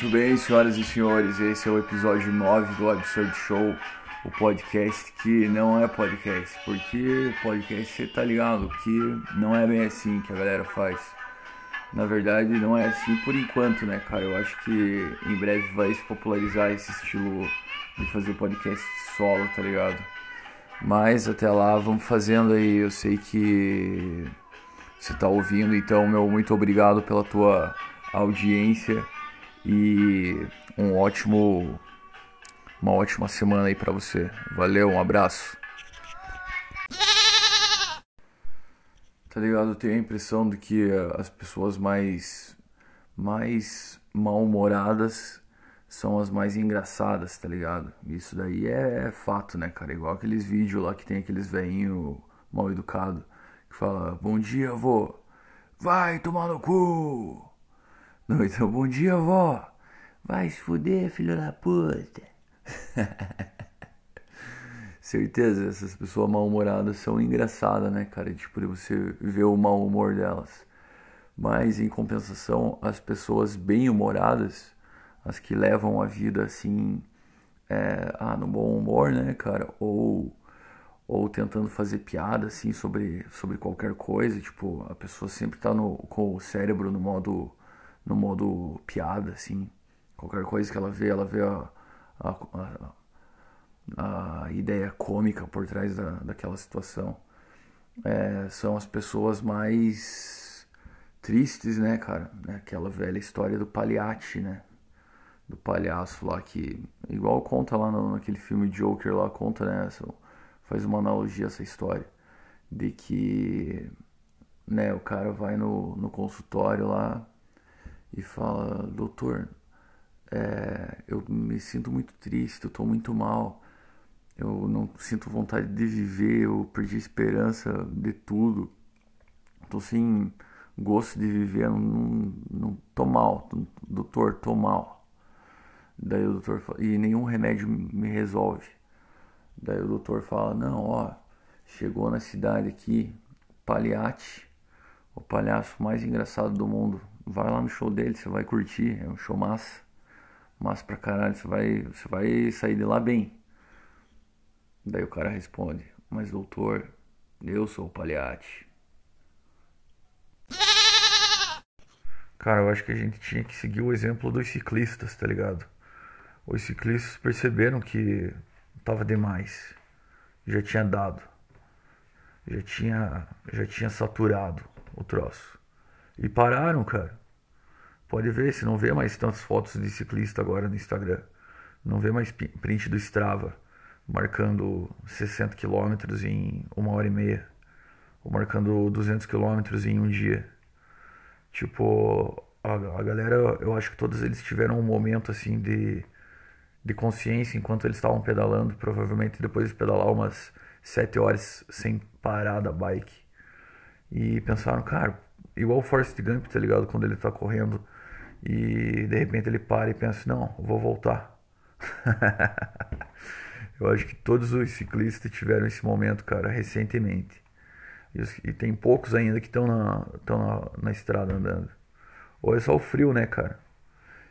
Muito bem, senhoras e senhores, esse é o episódio 9 do Absurd Show, o podcast que não é podcast, porque podcast você tá ligado que não é bem assim que a galera faz. Na verdade, não é assim por enquanto, né, cara? Eu acho que em breve vai se popularizar esse estilo de fazer podcast solo, tá ligado? Mas até lá, vamos fazendo aí. Eu sei que você tá ouvindo, então, meu muito obrigado pela tua audiência e um ótimo uma ótima semana aí para você. Valeu, um abraço. Tá ligado? Eu tenho a impressão de que as pessoas mais mais mal-humoradas são as mais engraçadas, tá ligado? Isso daí é, é fato, né, cara? Igual aqueles vídeos lá que tem aqueles veinhos mal educados que fala: "Bom dia, avô". Vai tomar no cu. Não, então, bom dia, vó. Vai se fuder, filho da puta. Certeza, essas pessoas mal-humoradas são engraçadas, né, cara? Tipo, você vê o mau humor delas. Mas, em compensação, as pessoas bem-humoradas, as que levam a vida assim, é, ah, no bom humor, né, cara? Ou, ou tentando fazer piada, assim, sobre, sobre qualquer coisa. Tipo, a pessoa sempre tá no, com o cérebro no modo no modo piada, assim. Qualquer coisa que ela vê, ela vê a, a, a, a ideia cômica por trás da, daquela situação. É, são as pessoas mais tristes, né, cara? É aquela velha história do palhate, né? Do palhaço lá que, igual conta lá no, naquele filme Joker lá, conta, né? Faz uma analogia essa história. De que, né, o cara vai no, no consultório lá, e fala: Doutor, é, eu me sinto muito triste, eu estou muito mal, eu não sinto vontade de viver, eu perdi a esperança de tudo, estou sem gosto de viver, eu não, não tô mal, doutor, tô mal. Daí o doutor fala, e nenhum remédio me resolve. Daí o doutor fala, não, ó, chegou na cidade aqui, Paliate, o palhaço mais engraçado do mundo, vai lá no show dele, você vai curtir, é um show massa. Massa pra caralho, você vai, você vai sair de lá bem. Daí o cara responde, mas doutor, eu sou o palhate. Cara, eu acho que a gente tinha que seguir o exemplo dos ciclistas, tá ligado? Os ciclistas perceberam que tava demais. Já tinha dado. Já tinha, já tinha saturado o troço. E pararam, cara. Pode ver, se não vê mais tantas fotos de ciclista agora no Instagram. Não vê mais print do Strava marcando 60 km em uma hora e meia. Ou marcando 200 km em um dia. Tipo, a, a galera, eu acho que todos eles tiveram um momento assim de, de consciência enquanto eles estavam pedalando. Provavelmente depois de pedalar umas 7 horas sem parar da bike. E pensaram, cara, igual o Forrest Gump, tá ligado? Quando ele tá correndo e de repente ele para e pensa: não, vou voltar. Eu acho que todos os ciclistas tiveram esse momento, cara, recentemente. E, tem poucos ainda que estão na, na, na estrada andando. Ou é só o frio, né, cara?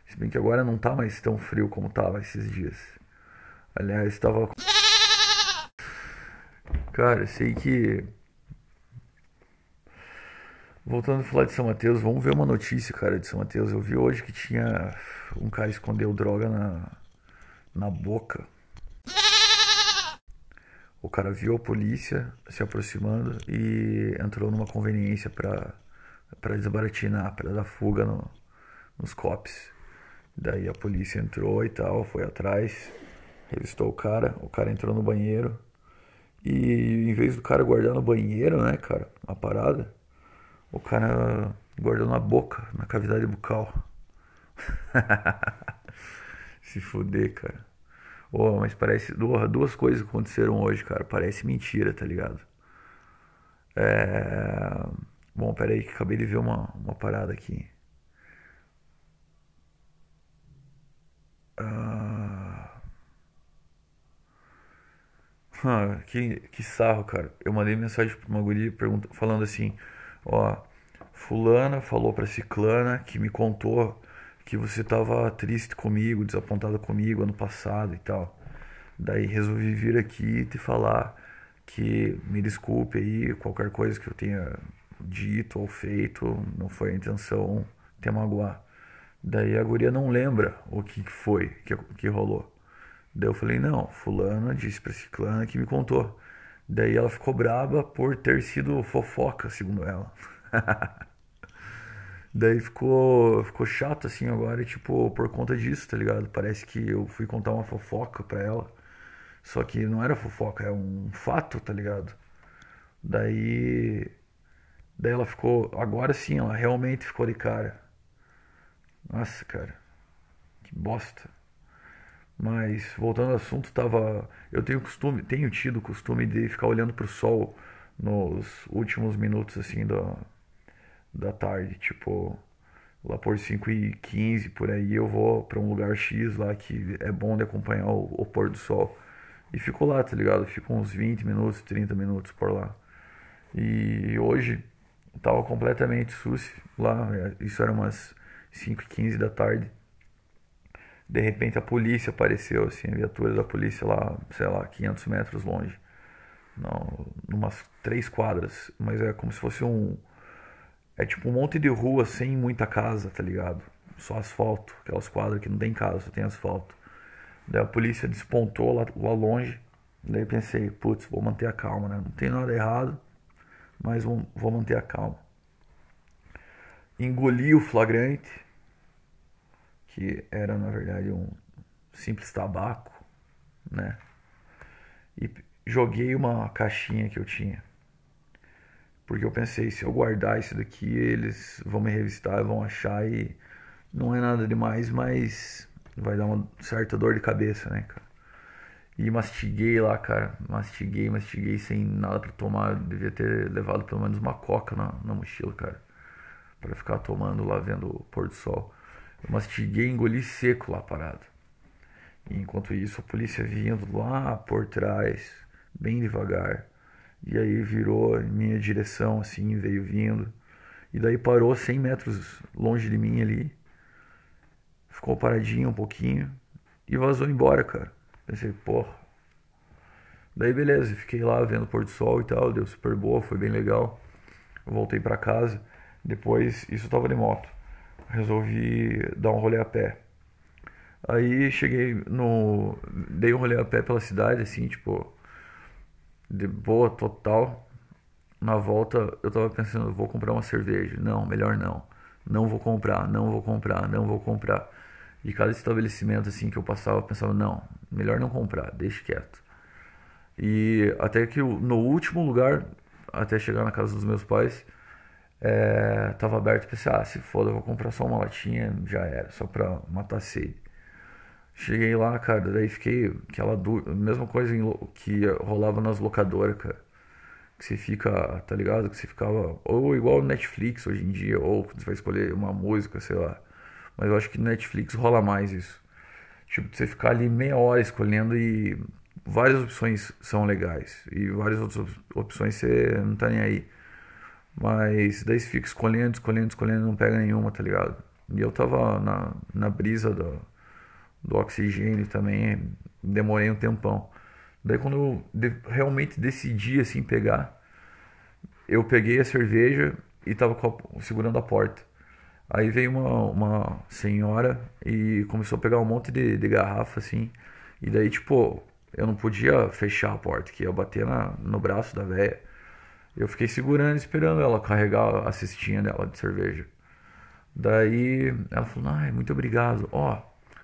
Se bem que agora não tá mais tão frio como tava esses dias. Aliás, estava. Cara, sei que Voltando a falar de São Mateus, vamos ver uma notícia, cara, de São Mateus. Eu vi hoje que tinha um cara escondeu droga na, na boca. O cara viu a polícia se aproximando e entrou numa conveniência para para desbaratinar, para dar fuga no, nos cops. Daí a polícia entrou e tal, foi atrás, revistou o cara, o cara entrou no banheiro e em vez do cara guardar no banheiro, né, cara, a parada, o cara guardou na boca, na cavidade bucal. Se fuder, cara. Oh, mas parece. Duas coisas aconteceram hoje, cara. Parece mentira, tá ligado? É... Bom, pera aí que acabei de ver uma, uma parada aqui. Ah... Ah, que, que sarro, cara. Eu mandei mensagem pra uma falando assim: Ó, fulana falou pra ciclana que me contou que você tava triste comigo, desapontado comigo ano passado e tal. Daí resolvi vir aqui te falar que me desculpe aí qualquer coisa que eu tenha dito ou feito, não foi a intenção te magoar. Daí a guria não lembra o que foi que, que rolou. Daí eu falei, não, fulano disse pra ciclana que me contou. Daí ela ficou braba por ter sido fofoca, segundo ela. Daí ficou, ficou chato assim agora, tipo, por conta disso, tá ligado? Parece que eu fui contar uma fofoca pra ela. Só que não era fofoca, é um fato, tá ligado? Daí. Daí ela ficou. Agora sim, ela realmente ficou de cara. Nossa, cara. Que bosta. Mas voltando ao assunto, tava. Eu tenho costume, tenho tido o costume de ficar olhando pro sol nos últimos minutos assim da, da tarde, tipo lá por 5 e 15 por aí eu vou para um lugar X lá que é bom de acompanhar o, o pôr do sol. E fico lá, tá ligado? Fico uns 20 minutos, 30 minutos por lá. E hoje tava completamente sucio lá, isso era umas 5 e 15 da tarde. De repente a polícia apareceu, assim, a viatura da polícia lá, sei lá, 500 metros longe. Não, numas três quadras, mas é como se fosse um. É tipo um monte de rua sem muita casa, tá ligado? Só asfalto, aquelas quadras que não tem casa, só tem asfalto. Daí a polícia despontou lá, lá longe. Daí pensei, putz, vou manter a calma, né? Não tem nada errado, mas vou, vou manter a calma. Engoli o flagrante, que era na verdade um simples tabaco, né? E joguei uma caixinha que eu tinha. Porque eu pensei, se eu guardar isso daqui, eles vão me revistar, vão achar e não é nada demais, mas vai dar uma certa dor de cabeça, né, cara? E mastiguei lá, cara. Mastiguei, mastiguei sem nada para tomar. Devia ter levado pelo menos uma coca na, na mochila, cara. para ficar tomando lá vendo o pôr do sol. Eu mastiguei, engoli seco lá parado. E enquanto isso, a polícia vindo lá por trás, bem devagar. E aí virou em minha direção, assim, veio vindo. E daí parou 100 metros longe de mim ali ficou paradinho um pouquinho e vazou embora, cara. Pensei, porra. Daí beleza, fiquei lá vendo o pôr do sol e tal, deu super boa, foi bem legal. Voltei para casa. Depois, isso tava de moto. Resolvi dar um rolê a pé. Aí cheguei no. Dei um rolê a pé pela cidade, assim, tipo. De boa, total. Na volta eu tava pensando, vou comprar uma cerveja. Não, melhor não. Não vou comprar, não vou comprar, não vou comprar. E cada estabelecimento assim que eu passava, eu pensava, não, melhor não comprar, deixe quieto. E até que no último lugar, até chegar na casa dos meus pais, é, tava aberto, pensei, ah, se foda, eu vou comprar só uma latinha, já era, só pra matar sede. Cheguei lá, cara, daí fiquei aquela du... mesma coisa que rolava nas locadoras, cara. Que você fica, tá ligado? Que você ficava, ou igual Netflix hoje em dia, ou você vai escolher uma música, sei lá. Mas eu acho que Netflix rola mais isso. Tipo, você ficar ali meia hora escolhendo e várias opções são legais. E várias outras opções você não tá nem aí. Mas daí você fica escolhendo, escolhendo, escolhendo não pega nenhuma, tá ligado? E eu tava na, na brisa do, do oxigênio também, demorei um tempão. Daí quando eu de, realmente decidi assim pegar, eu peguei a cerveja e tava a, segurando a porta. Aí veio uma, uma senhora e começou a pegar um monte de, de garrafa, assim. E daí, tipo, eu não podia fechar a porta, que ia bater na, no braço da velha. Eu fiquei segurando, esperando ela carregar a cestinha dela de cerveja. Daí ela falou, ai, muito obrigado. Ó,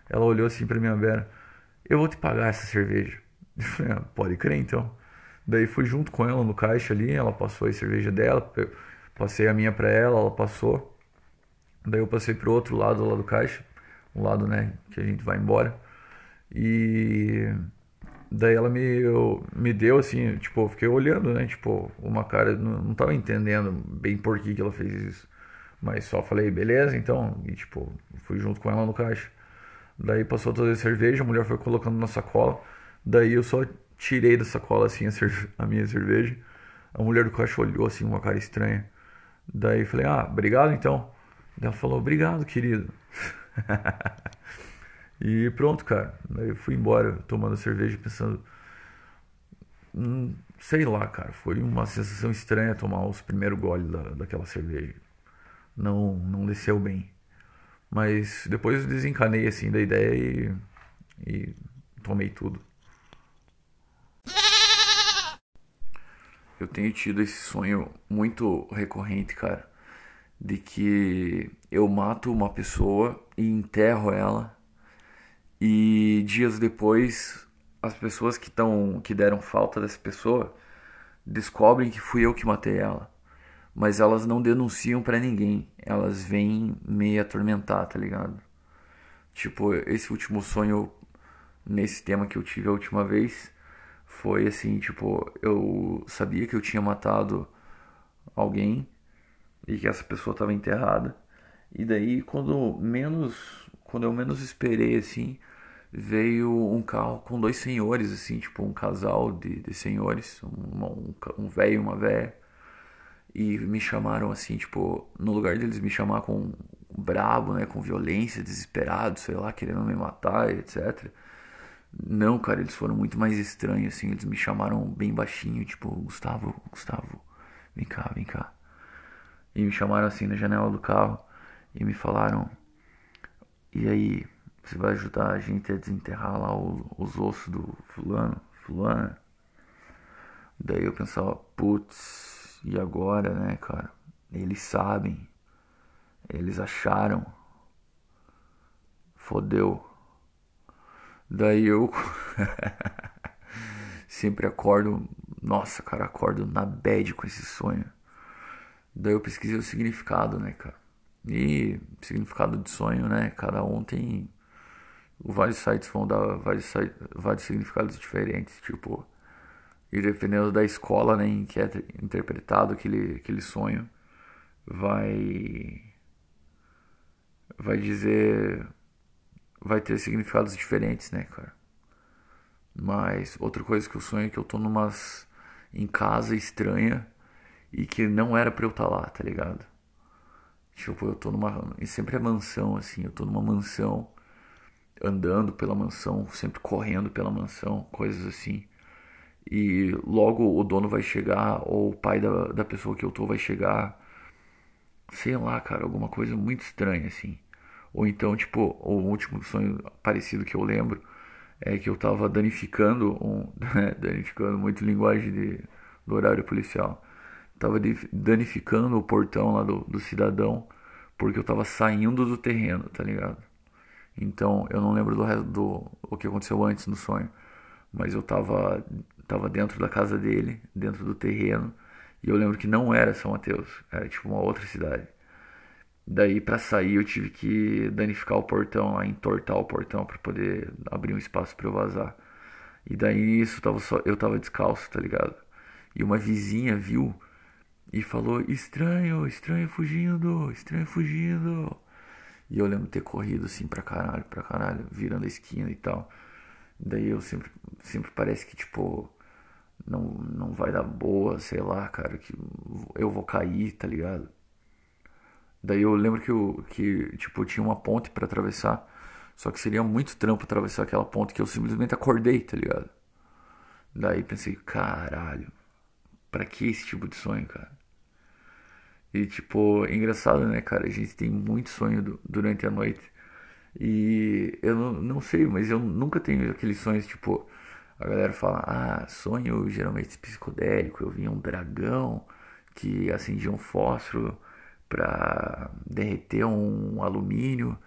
ela olhou assim pra minha beira, eu vou te pagar essa cerveja. Eu falei, ah, pode crer então. Daí fui junto com ela no caixa ali, ela passou a cerveja dela, passei a minha pra ela, ela passou. Daí eu passei pro outro lado lá do caixa, o lado, né, que a gente vai embora. E daí ela me, eu, me deu assim, tipo, eu fiquei olhando, né, tipo, uma cara, não, não tava entendendo bem por que, que ela fez isso. Mas só falei, beleza, então, e tipo, fui junto com ela no caixa. Daí passou a cerveja, a mulher foi colocando na sacola. Daí eu só tirei da sacola assim a, a minha cerveja. A mulher do caixa olhou assim uma cara estranha. Daí falei, ah, obrigado então. Ela falou, obrigado, querido. e pronto, cara. Eu fui embora tomando cerveja pensando. Hum, sei lá, cara. Foi uma sensação estranha tomar os primeiros goles da, daquela cerveja. Não, não desceu bem. Mas depois desencanei assim da ideia e, e tomei tudo. Eu tenho tido esse sonho muito recorrente, cara, de que eu mato uma pessoa e enterro ela e dias depois as pessoas que estão que deram falta dessa pessoa descobrem que fui eu que matei ela. Mas elas não denunciam para ninguém. Elas vêm me atormentar, tá ligado? Tipo, esse último sonho nesse tema que eu tive a última vez foi assim, tipo, eu sabia que eu tinha matado alguém e que essa pessoa estava enterrada. E daí quando menos, quando eu menos esperei assim, veio um carro com dois senhores assim, tipo um casal de, de senhores, um, um velho e uma velha. E me chamaram assim, tipo, no lugar deles me chamar com brabo, né, com violência, desesperado, sei lá, querendo me matar, etc não, cara, eles foram muito mais estranhos, assim. Eles me chamaram bem baixinho, tipo, Gustavo, Gustavo, vem cá, vem cá. E me chamaram assim na janela do carro e me falaram: E aí, você vai ajudar a gente a desenterrar lá os, os ossos do fulano, fulana? Daí eu pensava: Putz, e agora, né, cara? Eles sabem, eles acharam, fodeu. Daí eu sempre acordo, nossa, cara, acordo na bad com esse sonho. Daí eu pesquisei o significado, né, cara? E significado de sonho, né? Cada um tem. Vários sites vão dar vários, vários significados diferentes, tipo. E dependendo da escola né, em que é interpretado aquele, aquele sonho, vai. Vai dizer vai ter significados diferentes, né, cara? Mas outra coisa que eu sonho é que eu tô numas em casa estranha e que não era para eu estar tá lá, tá ligado? Tipo, eu tô numa e sempre é mansão assim, eu tô numa mansão andando pela mansão, sempre correndo pela mansão, coisas assim. E logo o dono vai chegar ou o pai da, da pessoa que eu tô vai chegar. Sei lá, cara, alguma coisa muito estranha assim. Ou então, tipo, o último sonho parecido que eu lembro é que eu tava danificando, um, né, danificando muito linguagem de, do horário policial. Tava danificando o portão lá do, do cidadão porque eu tava saindo do terreno, tá ligado? Então, eu não lembro do resto do o que aconteceu antes no sonho, mas eu tava tava dentro da casa dele, dentro do terreno, e eu lembro que não era São Mateus, era tipo uma outra cidade. Daí para sair eu tive que danificar o portão, lá, entortar o portão para poder abrir um espaço para eu vazar. E daí isso tava só, eu tava descalço, tá ligado? E uma vizinha viu e falou: "Estranho, estranho fugindo, estranho fugindo". E eu lembro ter corrido assim pra caralho, pra caralho, virando a esquina e tal. Daí eu sempre sempre parece que tipo não não vai dar boa, sei lá, cara, que eu vou cair, tá ligado? Daí eu lembro que, eu, que tipo, tinha uma ponte para atravessar. Só que seria muito trampo atravessar aquela ponte que eu simplesmente acordei, tá ligado? Daí pensei, caralho, pra que esse tipo de sonho, cara? E tipo, é engraçado, né, cara? A gente tem muito sonho durante a noite. E eu não, não sei, mas eu nunca tenho aqueles sonhos, tipo, a galera fala, ah, sonho geralmente psicodélico, eu vi um dragão que acendia um fósforo para derreter um alumínio,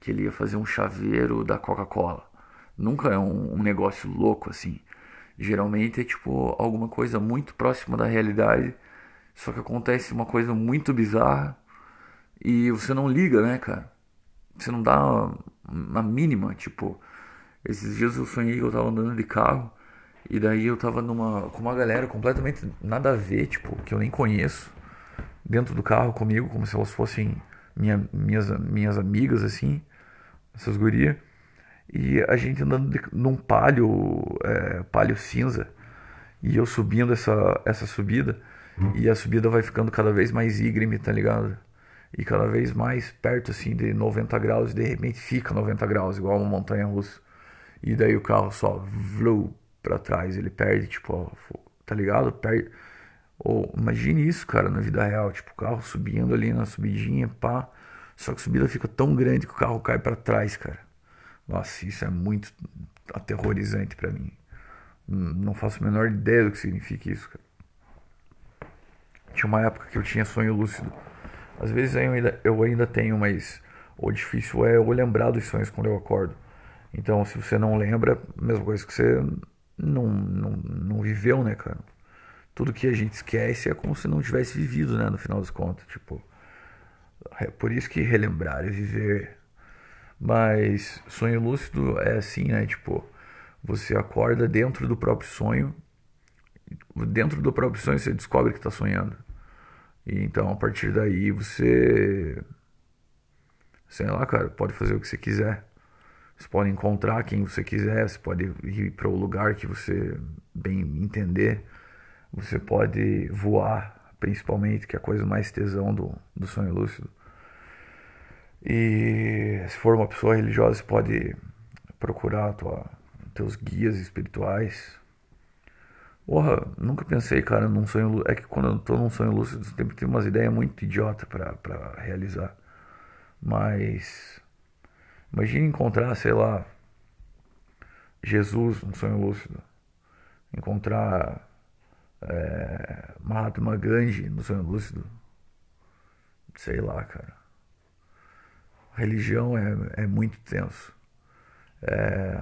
que ele ia fazer um chaveiro da Coca-Cola. Nunca é um, um, negócio louco assim. Geralmente é tipo alguma coisa muito próxima da realidade, só que acontece uma coisa muito bizarra e você não liga, né, cara? Você não dá a mínima, tipo, esses dias eu sonhei que eu tava andando de carro e daí eu tava numa com uma galera completamente nada a ver, tipo, que eu nem conheço dentro do carro comigo, como se elas fossem minha, minhas, minhas amigas, assim, essas gurias. E a gente andando de, num palio, é, palio cinza, e eu subindo essa, essa subida, e a subida vai ficando cada vez mais íngreme, tá ligado? e cada vez mais perto assim de 90 graus e de repente fica 90 graus, igual uma montanha russa. E daí o carro só vlou para trás, ele perde, tipo, tá ligado? Perde. Ou imagine isso, cara, na vida real, tipo, o carro subindo ali na subidinha, pá. Só que a subida fica tão grande que o carro cai para trás, cara. Nossa, isso é muito aterrorizante para mim. Não faço a menor ideia do que significa isso, cara. Tinha uma época que eu tinha sonho lúcido. Às vezes eu ainda, eu ainda tenho, mas o difícil é eu lembrar dos sonhos quando eu acordo. Então, se você não lembra, mesma coisa que você não, não, não viveu, né, cara? Tudo que a gente esquece é como se não tivesse vivido, né, no final das contas. Tipo, é por isso que relembrar é viver. Mas sonho lúcido é assim, né? Tipo, você acorda dentro do próprio sonho. Dentro do próprio sonho você descobre que está sonhando. E então a partir daí você. Sei lá, cara, pode fazer o que você quiser. Você pode encontrar quem você quiser, você pode ir para o lugar que você bem entender. Você pode voar, principalmente, que é a coisa mais tesão do, do sonho lúcido. E se for uma pessoa religiosa, você pode procurar tua, teus guias espirituais. Porra, nunca pensei, cara, num sonho lúcido. É que quando eu tô num sonho lúcido, sempre tem umas ideias muito idiotas para realizar. Mas Imagine encontrar, sei lá, Jesus no sonho lúcido. Encontrar é, Mahatma Gandhi no sonho lúcido. Sei lá, cara. religião é, é muito tenso. É,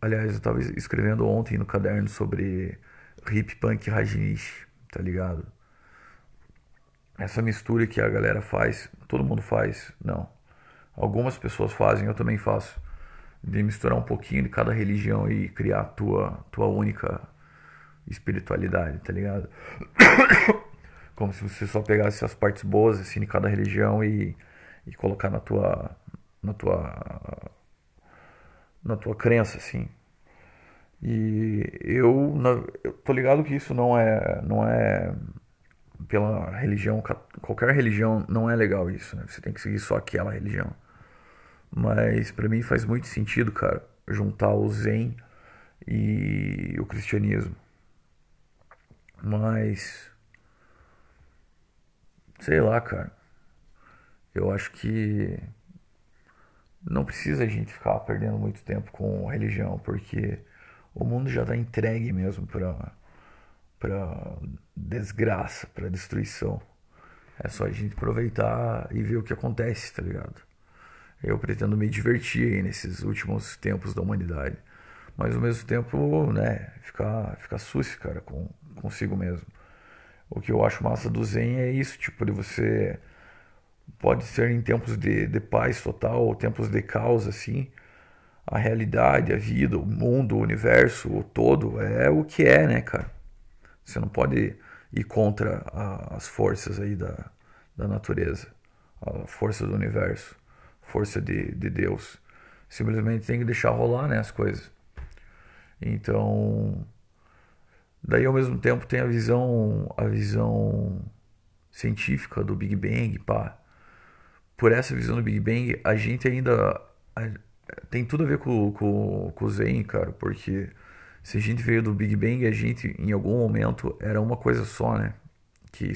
aliás, eu estava escrevendo ontem no caderno sobre hip punk rajnish, tá ligado? Essa mistura que a galera faz, todo mundo faz, não algumas pessoas fazem, eu também faço, de misturar um pouquinho de cada religião e criar a tua, tua única espiritualidade, tá ligado? Como se você só pegasse as partes boas assim de cada religião e, e colocar na tua na tua na tua crença assim. E eu, eu tô ligado que isso não é não é pela religião, qualquer religião não é legal isso, né? Você tem que seguir só aquela religião. Mas para mim faz muito sentido, cara, juntar o Zen e o cristianismo. Mas sei lá, cara. Eu acho que não precisa a gente ficar perdendo muito tempo com religião, porque o mundo já está entregue mesmo para para desgraça, para destruição. É só a gente aproveitar e ver o que acontece, tá ligado? Eu pretendo me divertir aí nesses últimos tempos da humanidade. Mas ao mesmo tempo, né, ficar, ficar suci, cara, com, consigo mesmo. O que eu acho massa do Zen é isso, tipo, de você. Pode ser em tempos de, de paz total, ou tempos de caos, assim. A realidade, a vida, o mundo, o universo, o todo é o que é, né, cara? Você não pode ir contra a, as forças aí da, da natureza, a força do universo força de, de Deus. Simplesmente tem que deixar rolar né, as coisas. Então, daí ao mesmo tempo tem a visão, a visão científica do Big Bang, pá. Por essa visão do Big Bang, a gente ainda tem tudo a ver com, com, com o Zen, cara, porque se a gente veio do Big Bang, a gente em algum momento era uma coisa só, né? Que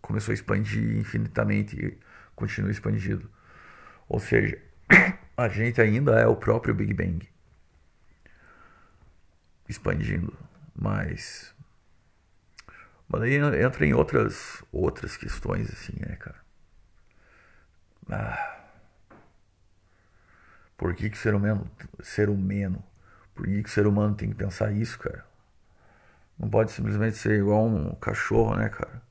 começou a expandir infinitamente e continua expandido. Ou seja, a gente ainda é o próprio Big Bang. Expandindo. Mas. Mas aí entra em outras, outras questões, assim, né, cara? Ah. Por que, que ser humano, ser humano, por que, que ser humano tem que pensar isso, cara? Não pode simplesmente ser igual um cachorro, né, cara?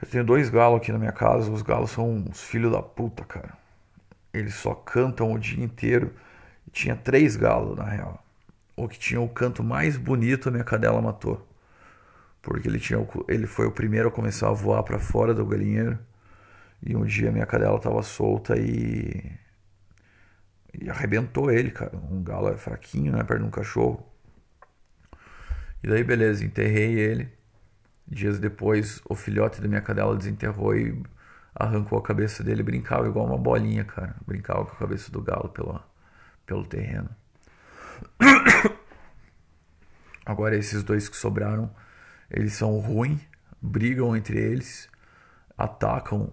Eu tenho dois galos aqui na minha casa. Os galos são uns filhos da puta, cara. Eles só cantam o dia inteiro. tinha três galos, na real. O que tinha o canto mais bonito, a minha cadela matou. Porque ele, tinha, ele foi o primeiro a começar a voar para fora do galinheiro. E um dia minha cadela tava solta e. E arrebentou ele, cara. Um galo é fraquinho, né? Perto de um cachorro. E daí, beleza, enterrei ele. Dias depois, o filhote da minha cadela desenterrou e arrancou a cabeça dele, brincava igual uma bolinha, cara. Brincava com a cabeça do galo pelo, pelo terreno. Agora esses dois que sobraram, eles são ruins, brigam entre eles, atacam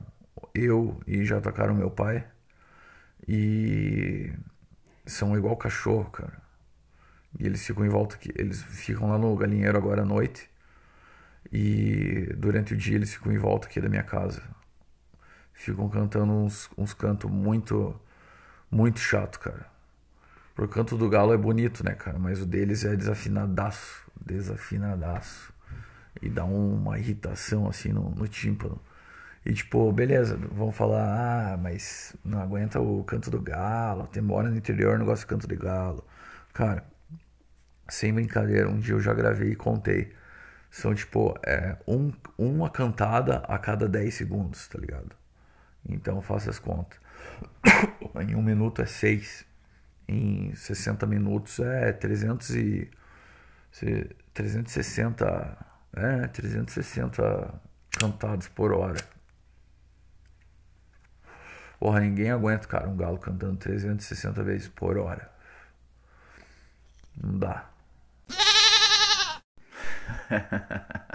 eu e já atacaram meu pai. E são igual cachorro, cara. E eles ficam em volta aqui, eles ficam lá no galinheiro agora à noite. E durante o dia eles ficam em volta aqui da minha casa. Ficam cantando uns, uns cantos muito, muito chato, cara. O canto do galo é bonito, né, cara? Mas o deles é desafinadaço. Desafinadaço. E dá uma irritação assim no, no tímpano. E tipo, beleza, vão falar, ah, mas não aguenta o canto do galo, tem mora no interior, não gosta do canto de galo. Cara, sem brincadeira, um dia eu já gravei e contei. São tipo, é, um, uma cantada a cada 10 segundos, tá ligado? Então faça as contas. em um minuto é 6. Em 60 minutos é 300 e, 360. É, 360 cantados por hora. Porra, ninguém aguenta, cara, um galo cantando 360 vezes por hora. Não dá.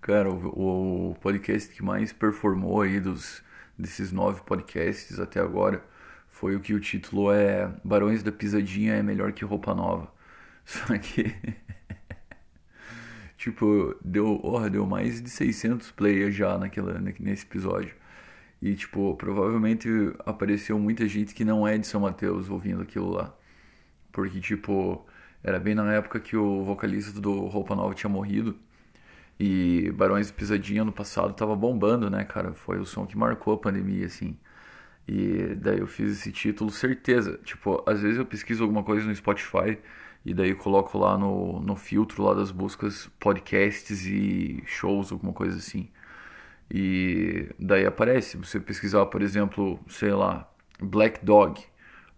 cara, o, o, podcast que mais performou aí dos, desses nove podcasts até agora foi o que o título é Barões da Pisadinha é melhor que roupa nova. Só que. tipo, deu, oh, deu mais de 600 players já naquela, nesse episódio. E, tipo, provavelmente apareceu muita gente que não é de São Mateus ouvindo aquilo lá. Porque, tipo, era bem na época que o vocalista do Roupa Nova tinha morrido. E Barões de Pisadinha no passado tava bombando, né, cara? Foi o som que marcou a pandemia, assim. E daí eu fiz esse título, certeza. Tipo, às vezes eu pesquiso alguma coisa no Spotify e daí coloco lá no, no filtro lá das buscas podcasts e shows, alguma coisa assim. E daí aparece, você pesquisar, por exemplo, sei lá, Black Dog,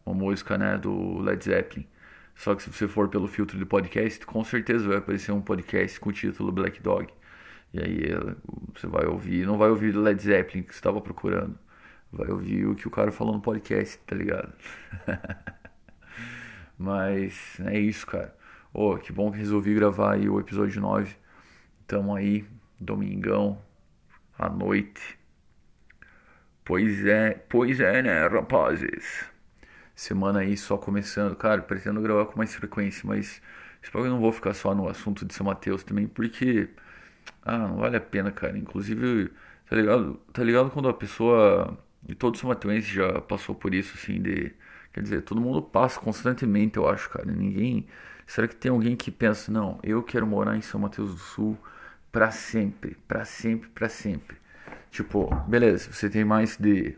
uma música né, do Led Zeppelin. Só que se você for pelo filtro de podcast, com certeza vai aparecer um podcast com o título Black Dog. E aí você vai ouvir, não vai ouvir Led Zeppelin que você estava procurando. Vai ouvir o que o cara falou no podcast, tá ligado? Mas é isso, cara. Oh, que bom que resolvi gravar aí o episódio 9. Tamo aí, domingão, à noite. Pois é, pois é, né, rapazes? Semana aí só começando. Cara, pretendo gravar com mais frequência, mas espero que eu não vou ficar só no assunto de São Mateus também, porque. Ah, não vale a pena, cara. Inclusive, tá ligado? Tá ligado quando a pessoa. E todo São Mateus já passou por isso, assim, de. Quer dizer, todo mundo passa constantemente, eu acho, cara. Ninguém. Será que tem alguém que pensa, não, eu quero morar em São Mateus do Sul para sempre, para sempre, para sempre. Tipo, beleza, você tem mais de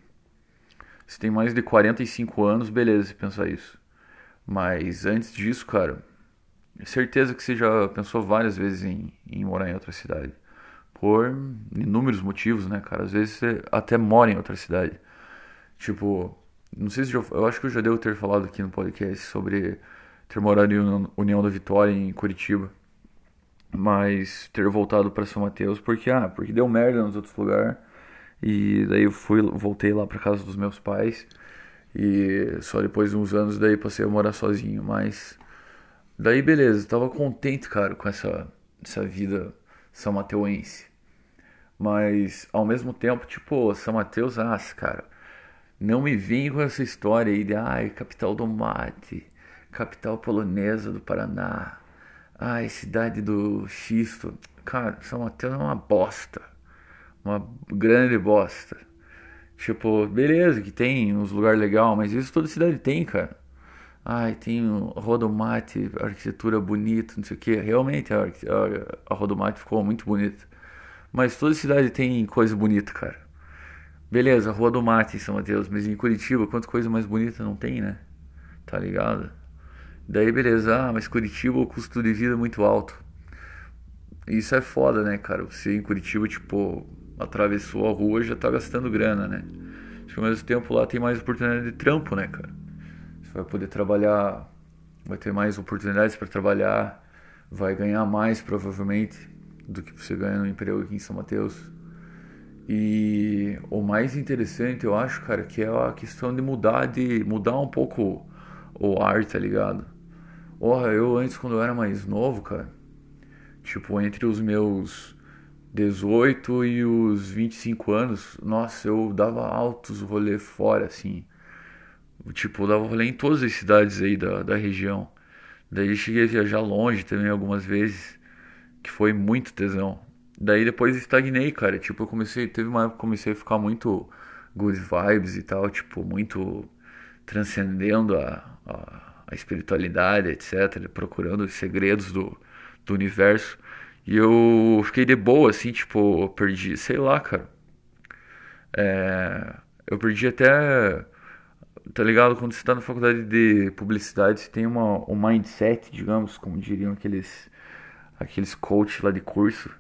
você tem mais de 45 anos, beleza, você pensar isso. Mas antes disso, cara, certeza que você já pensou várias vezes em, em morar em outra cidade. Por inúmeros motivos, né, cara? Às vezes você até mora em outra cidade. Tipo, não sei se já, eu acho que eu já devo ter falado aqui no podcast sobre ter morado em União da Vitória em Curitiba mas ter voltado para São Mateus porque ah, porque deu merda nos outros lugares. E daí eu fui, voltei lá para casa dos meus pais e só depois de uns anos daí passei a morar sozinho, mas daí beleza, tava contente, cara, com essa essa vida são mateuense. Mas ao mesmo tempo, tipo, São Mateus, ah, cara, não me vem com essa história aí de ai, capital do mate, capital polonesa do Paraná. Ai, cidade do xisto. Cara, São Mateus é uma bosta. Uma grande bosta. Tipo, beleza que tem uns lugares legais, mas isso toda cidade tem, cara. Ai, tem Rodomate, arquitetura bonita, não sei o que. Realmente a, a, a Rodomate ficou muito bonita. Mas toda cidade tem coisa bonita, cara. Beleza, Rua do Mate em São Mateus, mas em Curitiba, quanta coisa mais bonita não tem, né? Tá ligado? Daí beleza, ah, mas Curitiba o custo de vida é muito alto. Isso é foda, né, cara? Você em Curitiba, tipo, atravessou a rua já tá gastando grana, né? Que ao mesmo tempo lá tem mais oportunidade de trampo, né, cara? Você vai poder trabalhar, vai ter mais oportunidades para trabalhar, vai ganhar mais provavelmente do que você ganha no emprego aqui em São Mateus. E o mais interessante, eu acho, cara, que é a questão de mudar de mudar um pouco o ar, tá ligado? Porra, eu antes quando eu era mais novo, cara, tipo, entre os meus 18 e os 25 anos, nossa, eu dava altos rolê fora, assim. Tipo, eu dava rolê em todas as cidades aí da, da região. Daí cheguei a viajar longe também algumas vezes, que foi muito tesão. Daí depois estagnei, cara. Tipo, eu comecei, teve uma época que comecei a ficar muito good vibes e tal, tipo, muito transcendendo a, a, a espiritualidade, etc, procurando os segredos do, do universo. E eu fiquei de boa, assim, tipo, eu perdi, sei lá, cara. É, eu perdi até, tá ligado? Quando você tá na faculdade de publicidade, você tem uma, um mindset, digamos, como diriam aqueles, aqueles coaches lá de curso.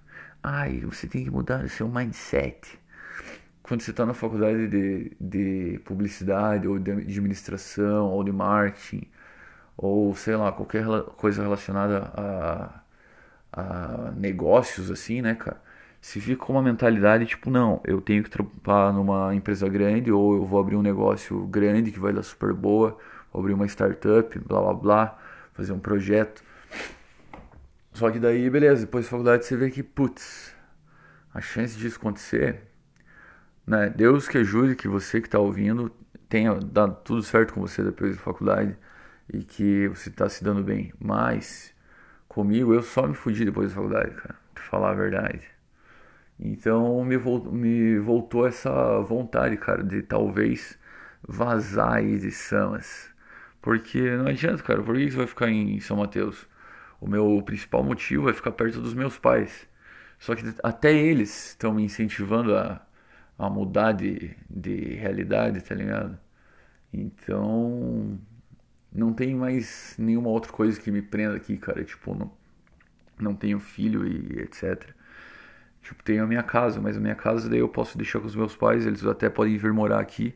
Ai, você tem que mudar o seu mindset. Quando você tá na faculdade de, de publicidade, ou de administração, ou de marketing, ou sei lá, qualquer coisa relacionada a a negócios, assim, né, cara? Se fica com uma mentalidade tipo, não, eu tenho que trampar numa empresa grande ou eu vou abrir um negócio grande que vai dar super boa, vou abrir uma startup, blá blá blá, fazer um projeto. Só que daí, beleza, depois da faculdade você vê que, putz, a chance disso acontecer, né? Deus que ajude que você que está ouvindo tenha dado tudo certo com você depois da faculdade e que você está se dando bem. Mas comigo, eu só me fudi depois da faculdade, cara, pra falar a verdade. Então me, voltou, me voltou essa vontade, cara, de talvez vazar aí de Samas. Porque não adianta, cara, por que você vai ficar em São Mateus? O meu principal motivo é ficar perto dos meus pais. Só que até eles estão me incentivando a, a mudar de, de realidade, tá ligado? Então, não tem mais nenhuma outra coisa que me prenda aqui, cara. Tipo, não, não tenho filho e etc. Tipo, tenho a minha casa, mas a minha casa daí eu posso deixar com os meus pais, eles até podem vir morar aqui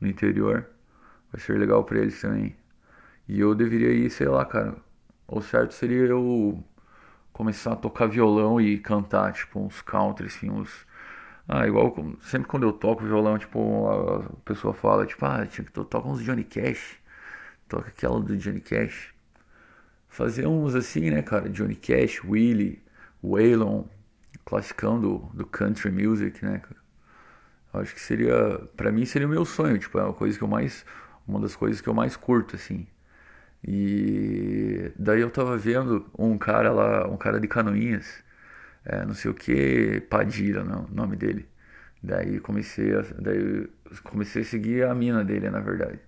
no interior. Vai ser legal para eles também. E eu deveria ir, sei lá, cara. O certo seria eu começar a tocar violão e cantar, tipo, uns country, assim, uns. Ah, igual sempre quando eu toco violão, tipo, a pessoa fala, tipo, ah, tinha que tocar uns Johnny Cash. Toca aquela do Johnny Cash. Fazer uns assim, né, cara? Johnny Cash, Willie, Waylon, classicão do, do country music, né, cara? Acho que seria, para mim seria o meu sonho, tipo, é uma coisa que eu mais, uma das coisas que eu mais curto, assim. E daí eu tava vendo um cara lá, um cara de Canoinhas, é, não sei o que, Padilha, o nome dele. Daí comecei a, daí comecei a seguir a mina dele, na verdade.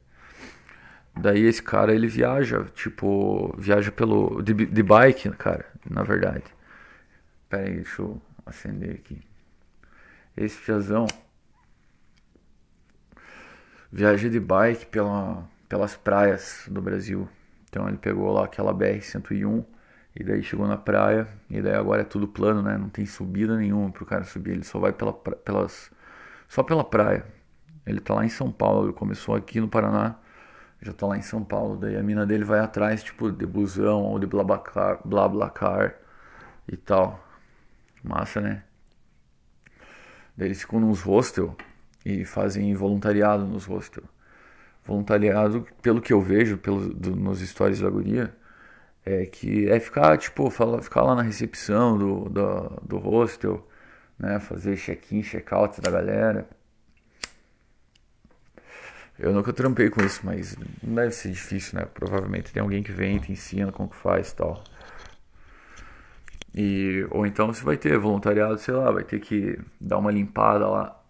Daí esse cara ele viaja, tipo, viaja pelo. de, de bike, cara, na verdade. Pera aí, deixa eu acender aqui. Esse fiazão viaja de bike pela, pelas praias do Brasil. Então ele pegou lá aquela BR-101 e daí chegou na praia. E daí agora é tudo plano, né? Não tem subida nenhuma pro cara subir. Ele só vai pela, pelas, só pela praia. Ele tá lá em São Paulo. Ele começou aqui no Paraná já tá lá em São Paulo, daí a mina dele vai atrás, tipo, de busão ou de blablacar, blablacar e tal. Massa, né? Daí eles ficam nos hostel e fazem voluntariado nos hostel. Voluntariado, pelo que eu vejo pelo, do, nos stories da guria, é que é ficar, tipo, fala, ficar lá na recepção do, do, do hostel, né? Fazer check-in, check-out da galera eu nunca trampei com isso, mas não deve ser difícil, né? Provavelmente tem alguém que vem te ensina como que faz tal. E, ou então você vai ter voluntariado, sei lá, vai ter que dar uma limpada lá.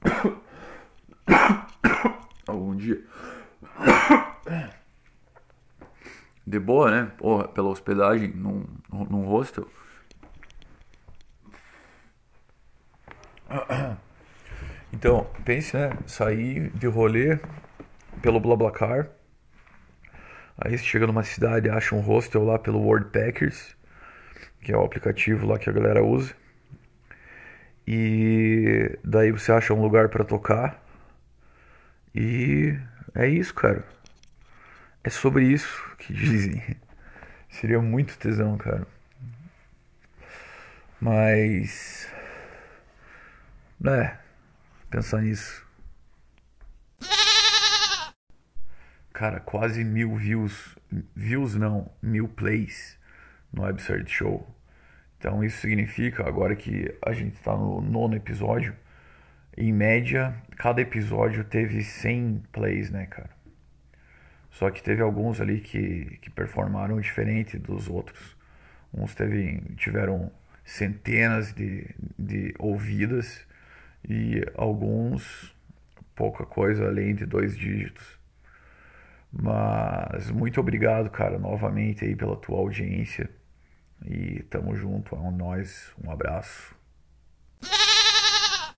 Algum dia. De boa, né? Porra, pela hospedagem num, num hostel. Então, pense, né? Sair de rolê pelo BlaBlaCar. Aí você chega numa cidade, acha um hostel lá pelo Worldpackers, que é o aplicativo lá que a galera usa. E daí você acha um lugar para tocar. E é isso, cara. É sobre isso que dizem. Seria muito tesão, cara. Mas. Né? pensar nisso. Cara, quase mil views. Views não, mil plays no Absurd Show. Então isso significa, agora que a gente está no nono episódio, em média, cada episódio teve 100 plays, né, cara? Só que teve alguns ali que, que performaram diferente dos outros. Uns teve, tiveram centenas de, de ouvidas e alguns pouca coisa além de dois dígitos. Mas muito obrigado, cara, novamente aí pela tua audiência. E tamo junto, é um nós, um abraço.